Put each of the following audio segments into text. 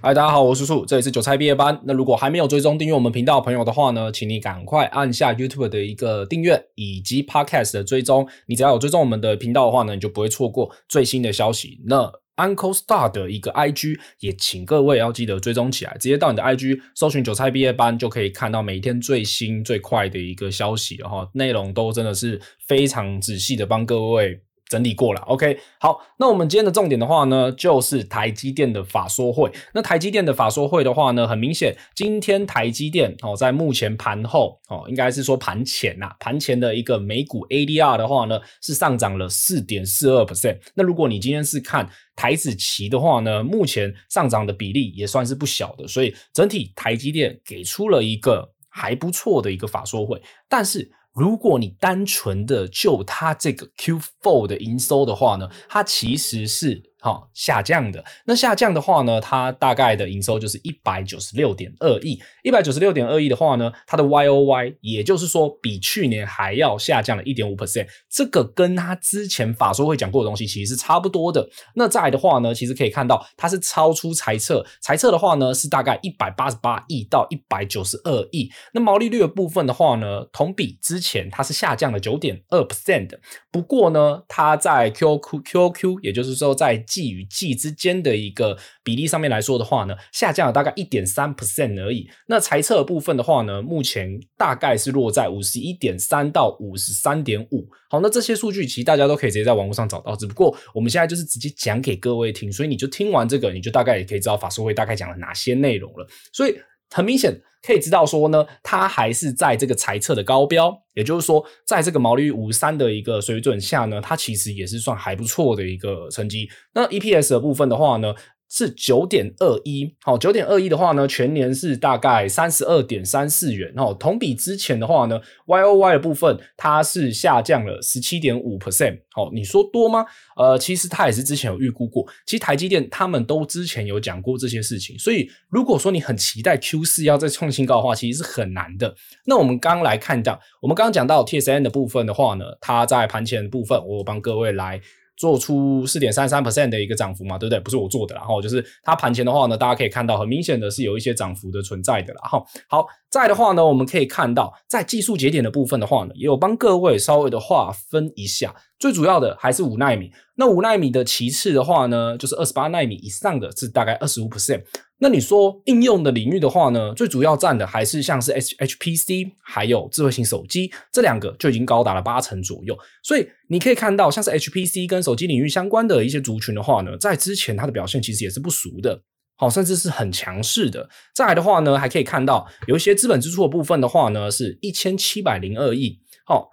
嗨，大家好，我是叔叔，这里是韭菜毕业班。那如果还没有追踪订阅我们频道的朋友的话呢，请你赶快按下 YouTube 的一个订阅以及 Podcast 的追踪。你只要有追踪我们的频道的话呢，你就不会错过最新的消息。那 Uncle Star 的一个 IG 也请各位要记得追踪起来，直接到你的 IG 搜寻韭菜毕业班，就可以看到每天最新最快的一个消息了哈。内容都真的是非常仔细的帮各位。整理过了，OK，好，那我们今天的重点的话呢，就是台积电的法说会。那台积电的法说会的话呢，很明显，今天台积电哦，在目前盘后哦，应该是说盘前呐，盘前的一个美股 ADR 的话呢，是上涨了四点四二 percent。那如果你今天是看台子期的话呢，目前上涨的比例也算是不小的，所以整体台积电给出了一个还不错的一个法说会，但是。如果你单纯的就它这个 Q4 的营收的话呢，它其实是。好，下降的。那下降的话呢，它大概的营收就是一百九十六点二亿。一百九十六点二亿的话呢，它的 Y O Y，也就是说比去年还要下降了一点五 percent。这个跟它之前法说会讲过的东西其实是差不多的。那再的话呢，其实可以看到它是超出财测，财测的话呢是大概一百八十八亿到一百九十二亿。那毛利率的部分的话呢，同比之前它是下降了九点二 percent 的。不过呢，它在 Q Q Q，也就是说在季与季之间的一个比例上面来说的话呢，下降了大概一点三 percent 而已。那裁测的部分的话呢，目前大概是落在五十一点三到五十三点五。好，那这些数据其实大家都可以直接在网络上找到，只不过我们现在就是直接讲给各位听，所以你就听完这个，你就大概也可以知道法说会大概讲了哪些内容了。所以很明显。可以知道说呢，它还是在这个财测的高标，也就是说，在这个毛利率五三的一个水准下呢，它其实也是算还不错的一个成绩。那 EPS 的部分的话呢，是九点二一，好，九点二一的话呢，全年是大概三十二点三四元，哦，同比之前的话呢，Y O Y 的部分它是下降了十七点五 percent，好，你说多吗？呃，其实它也是之前有预估过，其实台积电他们都之前有讲过这些事情，所以如果说你很期待 Q 四要再创新高的话，其实是很难的。那我们刚刚来看到，我们刚刚讲到 T S N 的部分的话呢，它在盘前的部分，我帮各位来。做出四点三三 percent 的一个涨幅嘛，对不对？不是我做的，然后就是它盘前的话呢，大家可以看到很明显的是有一些涨幅的存在的啦。哈，好，在的话呢，我们可以看到在技术节点的部分的话呢，也有帮各位稍微的划分一下。最主要的还是五纳米，那五纳米的其次的话呢，就是二十八纳米以上的是大概二十五 percent。那你说应用的领域的话呢，最主要占的还是像是 H HPC 还有智慧型手机这两个就已经高达了八成左右。所以你可以看到，像是 HPC 跟手机领域相关的一些族群的话呢，在之前它的表现其实也是不俗的，好，甚至是很强势的。再来的话呢，还可以看到有一些资本支出的部分的话呢，是一千七百零二亿，好。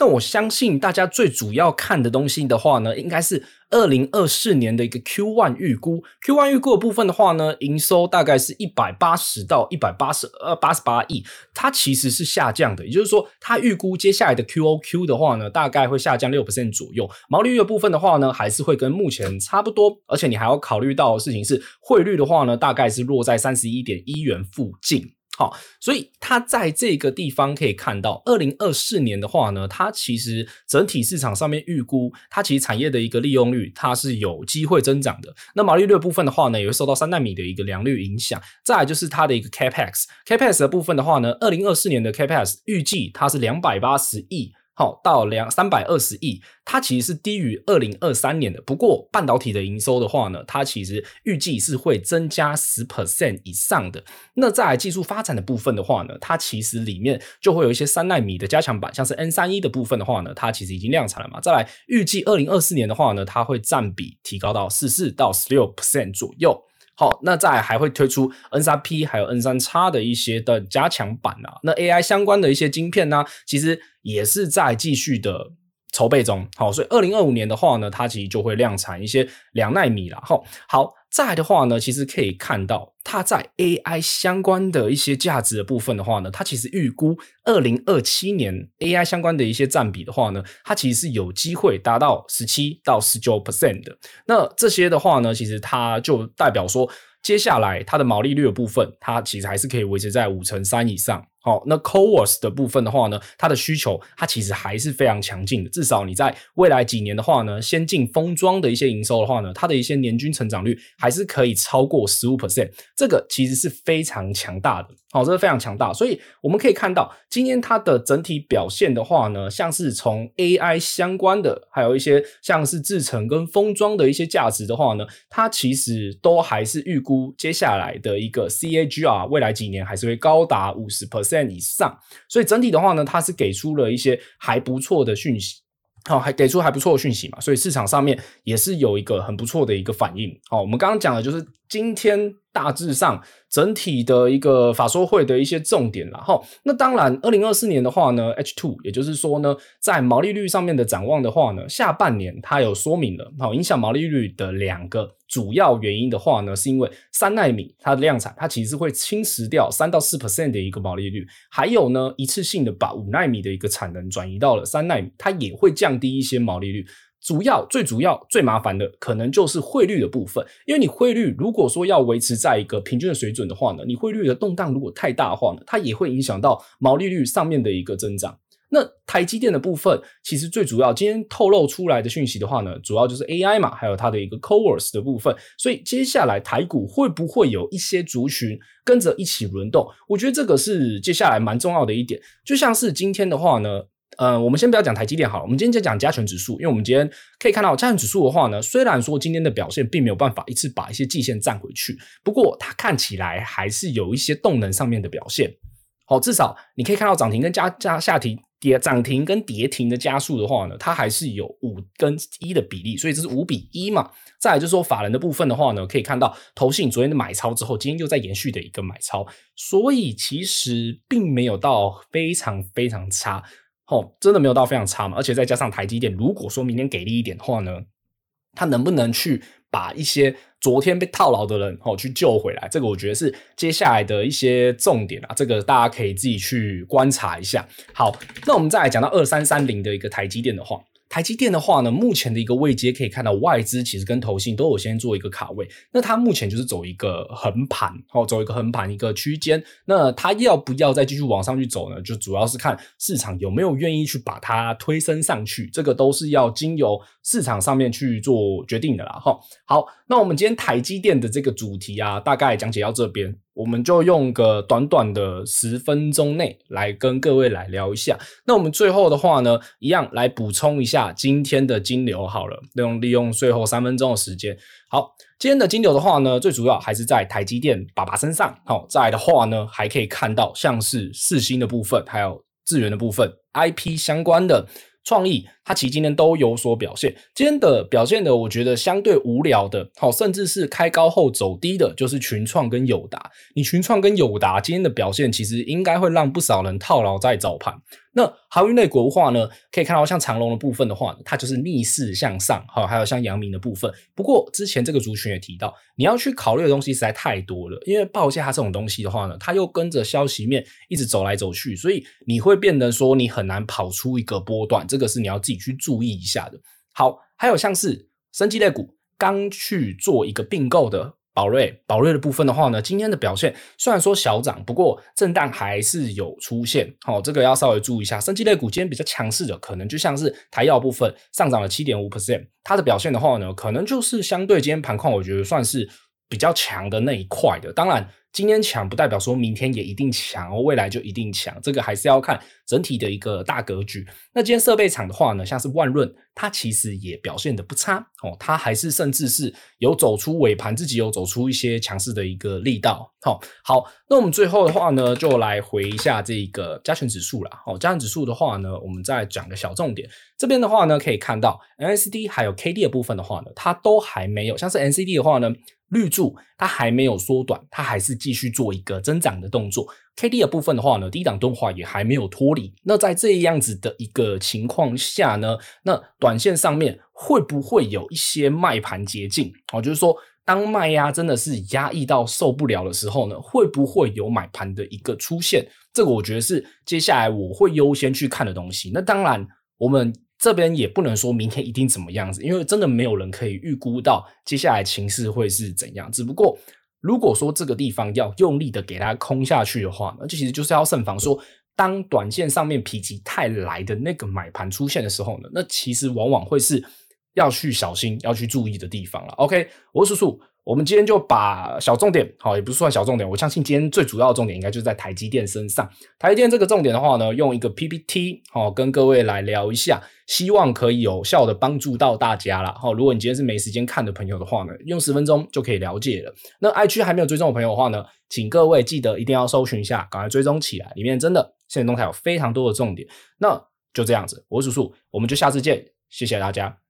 那我相信大家最主要看的东西的话呢，应该是二零二四年的一个 Q one 预估。Q one 预估的部分的话呢，营收大概是一百八十到一百八十呃八十八亿，它其实是下降的。也就是说，它预估接下来的 QOQ 的话呢，大概会下降六 percent 左右。毛利率的部分的话呢，还是会跟目前差不多。而且你还要考虑到的事情是，汇率的话呢，大概是落在三十一点一元附近。好，所以它在这个地方可以看到，二零二四年的话呢，它其实整体市场上面预估，它其实产业的一个利用率，它是有机会增长的。那毛利率部分的话呢，也会受到三纳米的一个良率影响。再来就是它的一个 Capex，Capex 的部分的话呢，二零二四年的 Capex 预计它是两百八十亿。好，到两三百二十亿，它其实是低于二零二三年的。不过半导体的营收的话呢，它其实预计是会增加十 percent 以上的。那在技术发展的部分的话呢，它其实里面就会有一些三纳米的加强版，像是 N 三一的部分的话呢，它其实已经量产了嘛。再来预计二零二四年的话呢，它会占比提高到十四到十六 percent 左右。好，那再还会推出 N 三 P 还有 N 三 X 的一些的加强版啊，那 AI 相关的一些晶片呢，其实也是在继续的筹备中。好，所以二零二五年的话呢，它其实就会量产一些两纳米了。好，好。再的话呢，其实可以看到它在 AI 相关的一些价值的部分的话呢，它其实预估二零二七年 AI 相关的一些占比的话呢，它其实是有机会达到十七到十九 percent 的。那这些的话呢，其实它就代表说，接下来它的毛利率的部分，它其实还是可以维持在五成三以上。哦，那 CoWoS 的部分的话呢，它的需求它其实还是非常强劲的。至少你在未来几年的话呢，先进封装的一些营收的话呢，它的一些年均成长率还是可以超过十五 percent，这个其实是非常强大的。好，这是非常强大，所以我们可以看到，今天它的整体表现的话呢，像是从 AI 相关的，还有一些像是制程跟封装的一些价值的话呢，它其实都还是预估接下来的一个 CAGR，未来几年还是会高达五十 percent 以上，所以整体的话呢，它是给出了一些还不错的讯息。好，还给出还不错的讯息嘛，所以市场上面也是有一个很不错的一个反应。好，我们刚刚讲的就是今天大致上整体的一个法说会的一些重点了。哈，那当然，二零二四年的话呢，H two，也就是说呢，在毛利率上面的展望的话呢，下半年它有说明了，好，影响毛利率的两个。主要原因的话呢，是因为三纳米它的量产，它其实会侵蚀掉三到四 percent 的一个毛利率，还有呢，一次性的把五纳米的一个产能转移到了三纳米，它也会降低一些毛利率。主要、最主要、最麻烦的，可能就是汇率的部分，因为你汇率如果说要维持在一个平均的水准的话呢，你汇率的动荡如果太大的话呢，它也会影响到毛利率上面的一个增长。那台积电的部分，其实最主要今天透露出来的讯息的话呢，主要就是 AI 嘛，还有它的一个 CoWoS 的部分。所以接下来台股会不会有一些族群跟着一起轮动？我觉得这个是接下来蛮重要的一点。就像是今天的话呢，呃，我们先不要讲台积电好了，我们今天就讲加权指数，因为我们今天可以看到加权指数的话呢，虽然说今天的表现并没有办法一次把一些季线站回去，不过它看起来还是有一些动能上面的表现。好，至少你可以看到涨停跟加加下停。跌涨停跟跌停的加速的话呢，它还是有五跟一的比例，所以这是五比一嘛。再来就是说法人的部分的话呢，可以看到投信昨天的买超之后，今天又在延续的一个买超，所以其实并没有到非常非常差，哦，真的没有到非常差嘛。而且再加上台积电，如果说明天给力一点的话呢，他能不能去把一些昨天被套牢的人哦去救回来，这个我觉得是接下来的一些重点啊，这个大家可以自己去观察一下。好，那我们再来讲到二三三零的一个台积电的话。台积电的话呢，目前的一个位阶可以看到，外资其实跟投信都有先做一个卡位。那它目前就是走一个横盘，哦，走一个横盘一个区间。那它要不要再继续往上去走呢？就主要是看市场有没有愿意去把它推升上去，这个都是要经由市场上面去做决定的啦。哈，好，那我们今天台积电的这个主题啊，大概讲解到这边。我们就用个短短的十分钟内来跟各位来聊一下。那我们最后的话呢，一样来补充一下今天的金流好了，利用利用最后三分钟的时间。好，今天的金流的话呢，最主要还是在台积电爸爸身上。好，在的话呢，还可以看到像是四星的部分，还有智源的部分，IP 相关的。创意，它其实今天都有所表现。今天的表现的，我觉得相对无聊的，好，甚至是开高后走低的，就是群创跟友达。你群创跟友达今天的表现，其实应该会让不少人套牢在早盘。那航运类股的话呢，可以看到像长龙的部分的话，它就是逆势向上，好，还有像阳明的部分。不过之前这个族群也提到，你要去考虑的东西实在太多了，因为报价这种东西的话呢，它又跟着消息面一直走来走去，所以你会变得说你很难跑出一个波段，这个是你要自己去注意一下的。好，还有像是生技类股刚去做一个并购的。宝瑞，宝瑞的部分的话呢，今天的表现虽然说小涨，不过震荡还是有出现。好、这个要稍微注意一下。生技类股今天比较强势的，可能就像是台药部分上涨了七点五 percent，它的表现的话呢，可能就是相对今天盘况，我觉得算是比较强的那一块的。当然。今天强不代表说明天也一定强，未来就一定强，这个还是要看整体的一个大格局。那今天设备厂的话呢，像是万润，它其实也表现得不差哦，它还是甚至是有走出尾盘，自己有走出一些强势的一个力道。好，好，那我们最后的话呢，就来回一下这个加权指数啦。哦，加权指数的话呢，我们再讲个小重点。这边的话呢，可以看到 MACD 还有 KD 的部分的话呢，它都还没有，像是 NCD 的话呢。绿柱它还没有缩短，它还是继续做一个增长的动作。K D 的部分的话呢，低档钝化也还没有脱离。那在这样子的一个情况下呢，那短线上面会不会有一些卖盘捷径？哦，就是说当卖压真的是压抑到受不了的时候呢，会不会有买盘的一个出现？这个我觉得是接下来我会优先去看的东西。那当然我们。这边也不能说明天一定怎么样子，因为真的没有人可以预估到接下来情势会是怎样。只不过如果说这个地方要用力的给它空下去的话，那这其实就是要慎防说，当短线上面否极泰来的那个买盘出现的时候呢，那其实往往会是要去小心、要去注意的地方了。OK，我是叔叔。我们今天就把小重点，好，也不是算小重点，我相信今天最主要的重点应该就是在台积电身上。台积电这个重点的话呢，用一个 PPT，好，跟各位来聊一下，希望可以有效的帮助到大家啦。好，如果你今天是没时间看的朋友的话呢，用十分钟就可以了解了。那 I 区还没有追踪的朋友的话呢，请各位记得一定要搜寻一下，赶快追踪起来，里面真的现在动态有非常多的重点。那就这样子，我是叔叔，我们就下次见，谢谢大家。